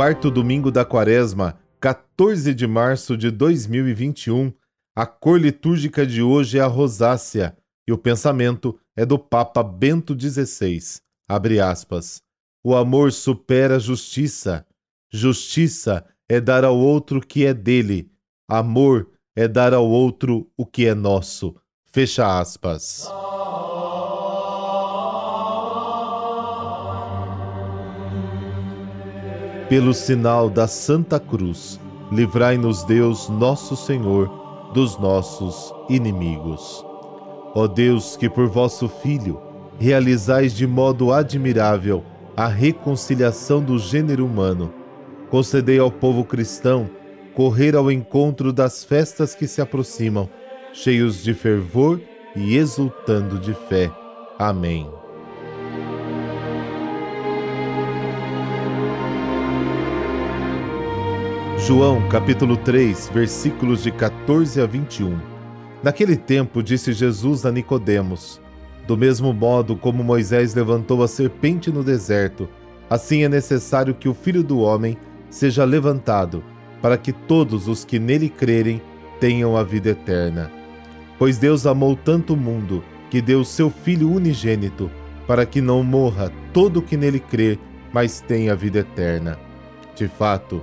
quarto domingo da quaresma, 14 de março de 2021, a cor litúrgica de hoje é a rosácea e o pensamento é do Papa Bento XVI. Abre aspas. O amor supera a justiça. Justiça é dar ao outro o que é dele. Amor é dar ao outro o que é nosso. Fecha aspas. Pelo sinal da Santa Cruz, livrai-nos Deus, nosso Senhor, dos nossos inimigos. Ó Deus, que por vosso Filho realizais de modo admirável a reconciliação do gênero humano, concedei ao povo cristão correr ao encontro das festas que se aproximam, cheios de fervor e exultando de fé. Amém. João capítulo 3, versículos de 14 a 21. Naquele tempo disse Jesus a Nicodemos: Do mesmo modo como Moisés levantou a serpente no deserto, assim é necessário que o Filho do homem seja levantado, para que todos os que nele crerem tenham a vida eterna. Pois Deus amou tanto o mundo que deu seu Filho unigênito, para que não morra todo o que nele crê, mas tenha a vida eterna. De fato,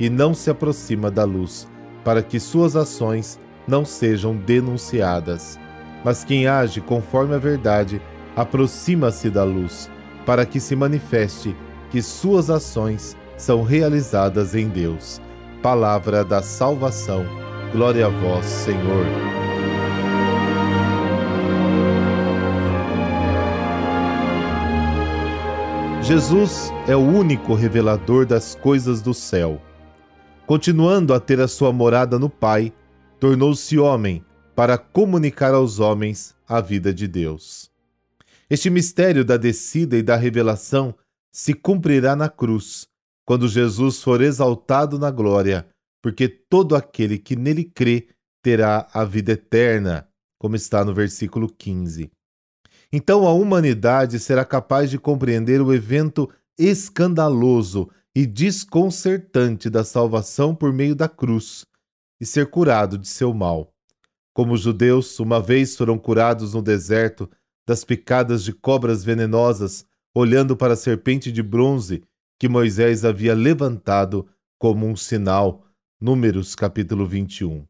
e não se aproxima da luz, para que suas ações não sejam denunciadas. Mas quem age conforme a verdade aproxima-se da luz, para que se manifeste que suas ações são realizadas em Deus. Palavra da salvação. Glória a vós, Senhor. Jesus é o único revelador das coisas do céu continuando a ter a sua morada no Pai, tornou-se homem para comunicar aos homens a vida de Deus. Este mistério da descida e da revelação se cumprirá na cruz, quando Jesus for exaltado na glória, porque todo aquele que nele crê terá a vida eterna, como está no versículo 15. Então a humanidade será capaz de compreender o evento escandaloso e desconcertante da salvação por meio da cruz e ser curado de seu mal. Como os judeus uma vez foram curados no deserto das picadas de cobras venenosas, olhando para a serpente de bronze que Moisés havia levantado como um sinal. Números capítulo 21.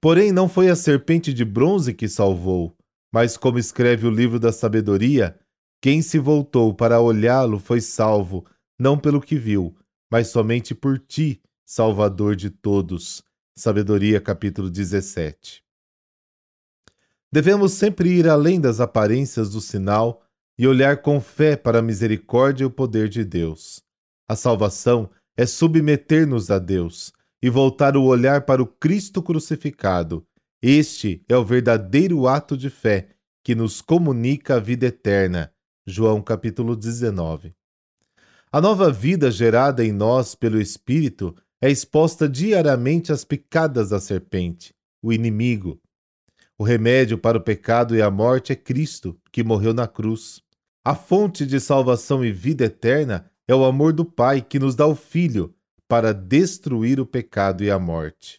Porém, não foi a serpente de bronze que salvou, mas, como escreve o livro da sabedoria, quem se voltou para olhá-lo foi salvo não pelo que viu, mas somente por ti, Salvador de todos. Sabedoria, capítulo 17. Devemos sempre ir além das aparências do sinal e olhar com fé para a misericórdia e o poder de Deus. A salvação é submeter-nos a Deus e voltar o olhar para o Cristo crucificado. Este é o verdadeiro ato de fé que nos comunica a vida eterna. João capítulo 19. A nova vida gerada em nós pelo Espírito é exposta diariamente às picadas da serpente, o inimigo. O remédio para o pecado e a morte é Cristo, que morreu na cruz. A fonte de salvação e vida eterna é o amor do Pai que nos dá o Filho para destruir o pecado e a morte.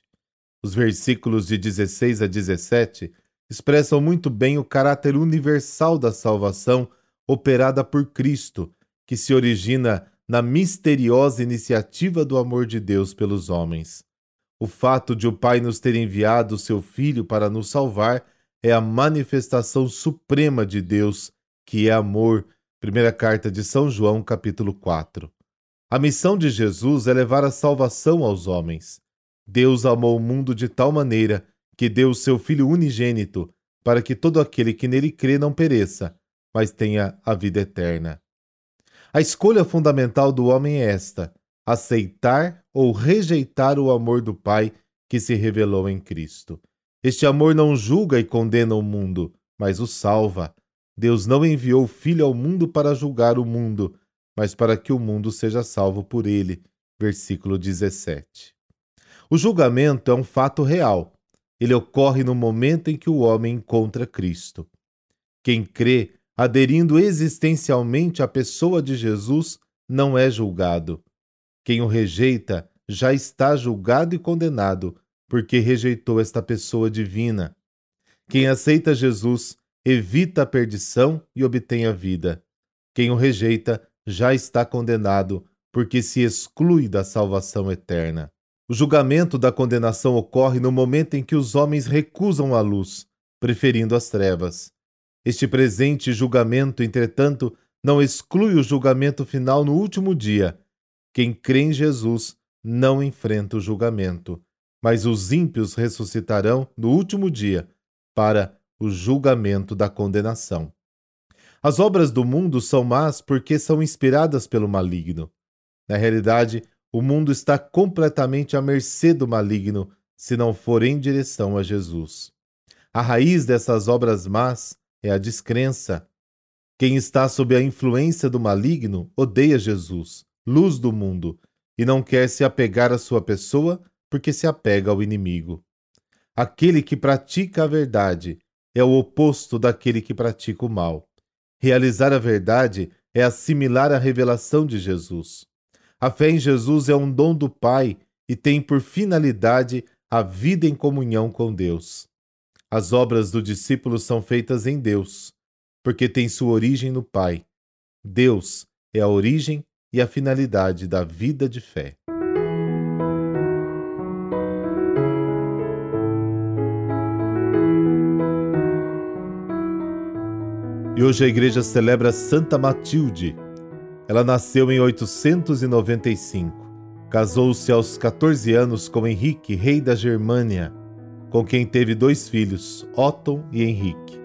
Os versículos de 16 a 17 expressam muito bem o caráter universal da salvação operada por Cristo que se origina na misteriosa iniciativa do amor de Deus pelos homens. O fato de o Pai nos ter enviado o seu Filho para nos salvar é a manifestação suprema de Deus, que é amor. Primeira carta de São João, capítulo 4. A missão de Jesus é levar a salvação aos homens. Deus amou o mundo de tal maneira que deu o seu Filho unigênito, para que todo aquele que nele crê não pereça, mas tenha a vida eterna. A escolha fundamental do homem é esta: aceitar ou rejeitar o amor do Pai que se revelou em Cristo. Este amor não julga e condena o mundo, mas o salva. Deus não enviou o Filho ao mundo para julgar o mundo, mas para que o mundo seja salvo por ele. Versículo 17. O julgamento é um fato real. Ele ocorre no momento em que o homem encontra Cristo. Quem crê, aderindo existencialmente à pessoa de Jesus, não é julgado. Quem o rejeita já está julgado e condenado, porque rejeitou esta pessoa divina. Quem aceita Jesus evita a perdição e obtém a vida. Quem o rejeita já está condenado, porque se exclui da salvação eterna. O julgamento da condenação ocorre no momento em que os homens recusam a luz, preferindo as trevas. Este presente julgamento, entretanto, não exclui o julgamento final no último dia. Quem crê em Jesus não enfrenta o julgamento, mas os ímpios ressuscitarão no último dia para o julgamento da condenação. As obras do mundo são más porque são inspiradas pelo maligno. Na realidade, o mundo está completamente à mercê do maligno se não for em direção a Jesus. A raiz dessas obras más é a descrença. Quem está sob a influência do maligno odeia Jesus, luz do mundo, e não quer se apegar à sua pessoa porque se apega ao inimigo. Aquele que pratica a verdade é o oposto daquele que pratica o mal. Realizar a verdade é assimilar a revelação de Jesus. A fé em Jesus é um dom do Pai e tem por finalidade a vida em comunhão com Deus. As obras do discípulo são feitas em Deus, porque tem sua origem no Pai. Deus é a origem e a finalidade da vida de fé. E hoje a igreja celebra Santa Matilde. Ela nasceu em 895. Casou-se aos 14 anos com Henrique, rei da Germânia, com quem teve dois filhos, Otton e Henrique.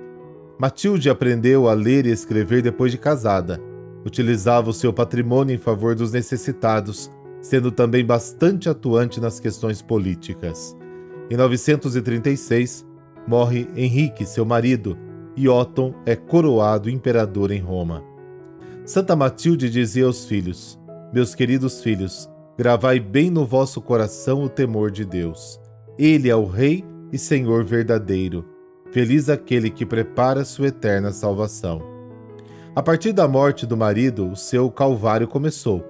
Matilde aprendeu a ler e escrever depois de casada. Utilizava o seu patrimônio em favor dos necessitados, sendo também bastante atuante nas questões políticas. Em 936, morre Henrique, seu marido, e Otton é coroado imperador em Roma. Santa Matilde dizia aos filhos: Meus queridos filhos, gravai bem no vosso coração o temor de Deus. Ele é o Rei e Senhor verdadeiro. Feliz aquele que prepara sua eterna salvação. A partir da morte do marido, o seu calvário começou,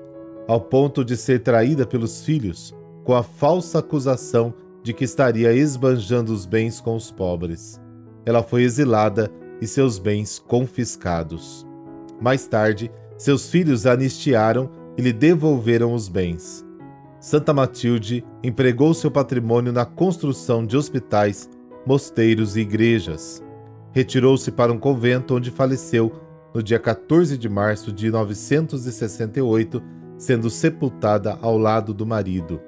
ao ponto de ser traída pelos filhos, com a falsa acusação de que estaria esbanjando os bens com os pobres ela foi exilada e seus bens confiscados. Mais tarde, seus filhos a anistiaram e lhe devolveram os bens. Santa Matilde empregou seu patrimônio na construção de hospitais, mosteiros e igrejas. Retirou-se para um convento onde faleceu no dia 14 de março de 968, sendo sepultada ao lado do marido.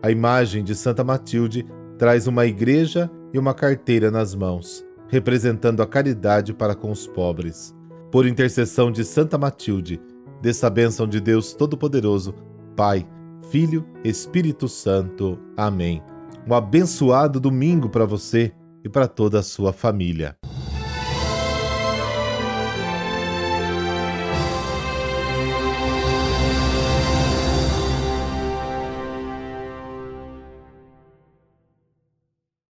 A imagem de Santa Matilde traz uma igreja e uma carteira nas mãos, representando a caridade para com os pobres. Por intercessão de Santa Matilde, dessa bênção de Deus Todo-Poderoso, Pai, Filho, Espírito Santo. Amém. Um abençoado domingo para você e para toda a sua família.